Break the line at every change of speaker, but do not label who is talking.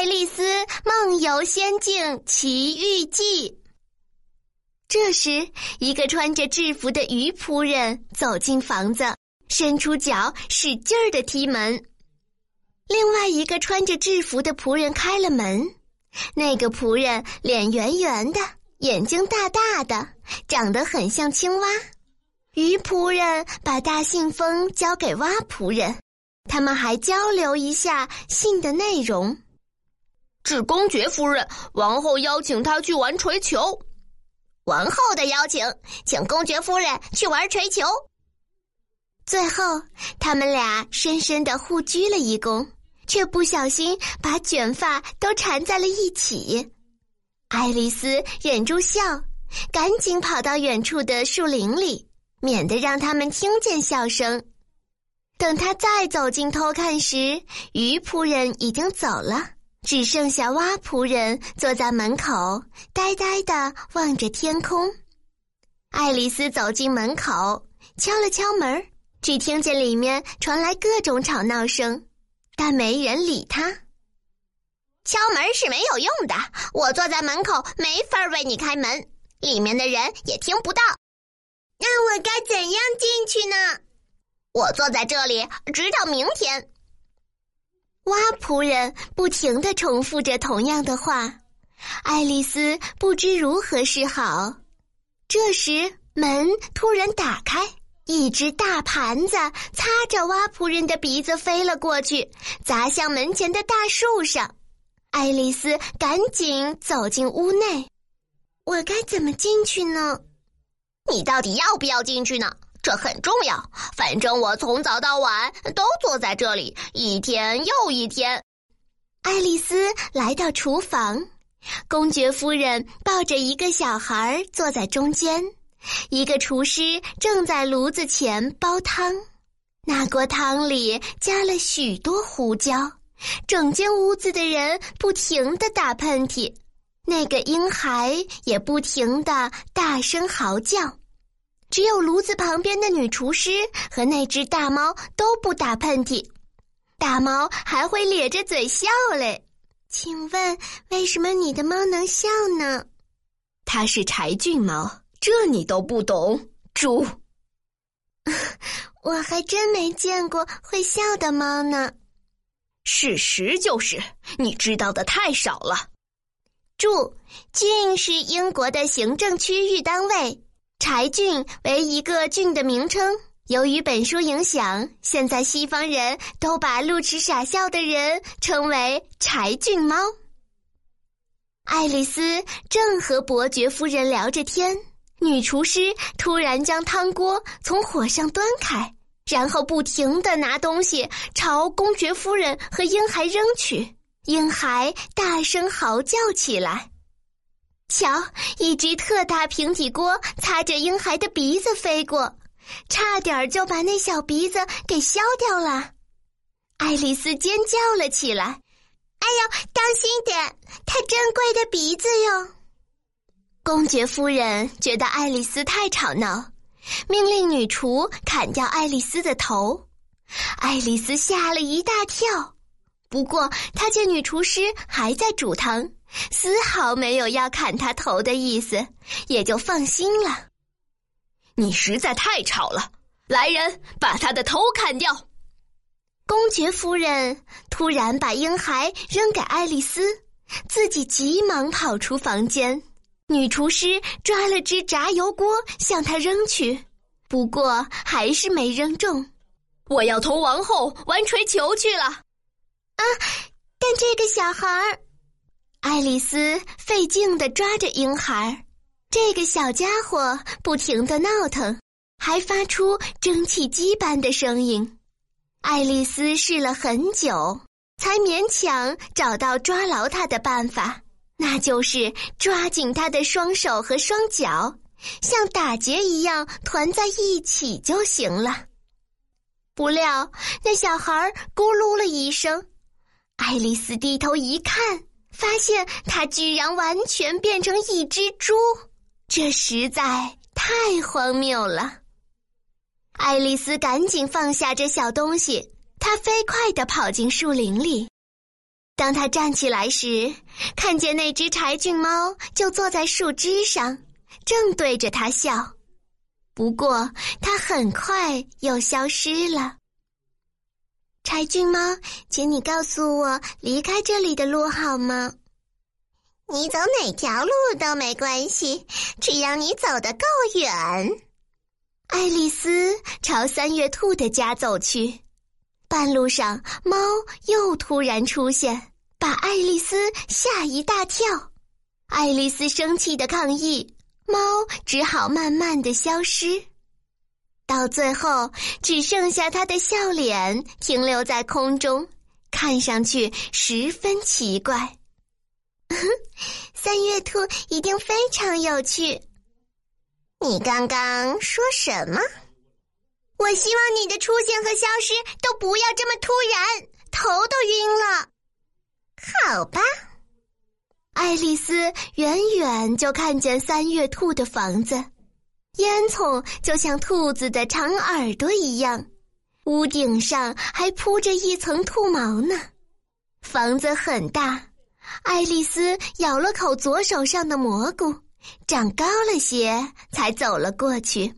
爱丽丝梦游仙境奇遇记》。这时，一个穿着制服的鱼仆人走进房子，伸出脚使劲儿的踢门。另外一个穿着制服的仆人开了门。那个仆人脸圆圆的，眼睛大大的，长得很像青蛙。鱼仆人把大信封交给蛙仆人，他们还交流一下信的内容。
是公爵夫人，王后邀请他去玩锤球。
王后的邀请，请公爵夫人去玩锤球。最后，他们俩深深的互鞠了一躬，却不小心把卷发都缠在了一起。爱丽丝忍住笑，赶紧跑到远处的树林里。免得让他们听见笑声。等他再走近偷看时，鱼仆人已经走了，只剩下蛙仆人坐在门口，呆呆的望着天空。爱丽丝走进门口，敲了敲门，只听见里面传来各种吵闹声，但没人理她。敲门是没有用的，我坐在门口，没法为你开门，里面的人也听不到。那我该怎样进去呢？我坐在这里，直到明天。蛙仆人不停的重复着同样的话，爱丽丝不知如何是好。这时门突然打开，一只大盘子擦着蛙仆人的鼻子飞了过去，砸向门前的大树上。爱丽丝赶紧走进屋内，我该怎么进去呢？你到底要不要进去呢？这很重要。反正我从早到晚都坐在这里，一天又一天。爱丽丝来到厨房，公爵夫人抱着一个小孩坐在中间，一个厨师正在炉子前煲汤。那锅汤里加了许多胡椒，整间屋子的人不停的打喷嚏。那个婴孩也不停的大声嚎叫，只有炉子旁边的女厨师和那只大猫都不打喷嚏，大猫还会咧着嘴笑嘞。请问为什么你的猫能笑呢？
它是柴郡猫，这你都不懂，猪。
我还真没见过会笑的猫呢。
事实就是，你知道的太少了。
注：郡是英国的行政区域单位，柴郡为一个郡的名称。由于本书影响，现在西方人都把路痴傻笑的人称为柴郡猫。爱丽丝正和伯爵夫人聊着天，女厨师突然将汤锅从火上端开，然后不停的拿东西朝公爵夫人和婴孩扔去。婴孩大声嚎叫起来，瞧，一只特大平底锅擦着婴孩的鼻子飞过，差点就把那小鼻子给削掉了。爱丽丝尖叫了起来：“哎呦，当心点，太珍贵的鼻子哟！”公爵夫人觉得爱丽丝太吵闹，命令女厨砍掉爱丽丝的头。爱丽丝吓了一大跳。不过，她见女厨师还在煮汤，丝毫没有要砍他头的意思，也就放心了。
你实在太吵了，来人，把他的头砍掉！
公爵夫人突然把婴孩扔给爱丽丝，自己急忙跑出房间。女厨师抓了只炸油锅向他扔去，不过还是没扔中。
我要同王后玩锤球去了。
啊！但这个小孩儿，爱丽丝费劲的抓着婴孩，这个小家伙不停的闹腾，还发出蒸汽机般的声音。爱丽丝试了很久，才勉强找到抓牢他的办法，那就是抓紧他的双手和双脚，像打结一样团在一起就行了。不料那小孩咕噜了一声。爱丽丝低头一看，发现它居然完全变成一只猪，这实在太荒谬了。爱丽丝赶紧放下这小东西，她飞快地跑进树林里。当他站起来时，看见那只柴郡猫就坐在树枝上，正对着他笑。不过，它很快又消失了。柴郡猫，请你告诉我离开这里的路好吗？
你走哪条路都没关系，只要你走得够远。
爱丽丝朝三月兔的家走去，半路上猫又突然出现，把爱丽丝吓一大跳。爱丽丝生气的抗议，猫只好慢慢的消失。到最后，只剩下他的笑脸停留在空中，看上去十分奇怪。
三月兔一定非常有趣。你刚刚说什么？
我希望你的出现和消失都不要这么突然，头都晕了。
好吧。
爱丽丝远远就看见三月兔的房子。烟囱就像兔子的长耳朵一样，屋顶上还铺着一层兔毛呢。房子很大，爱丽丝咬了口左手上的蘑菇，长高了些，才走了过去。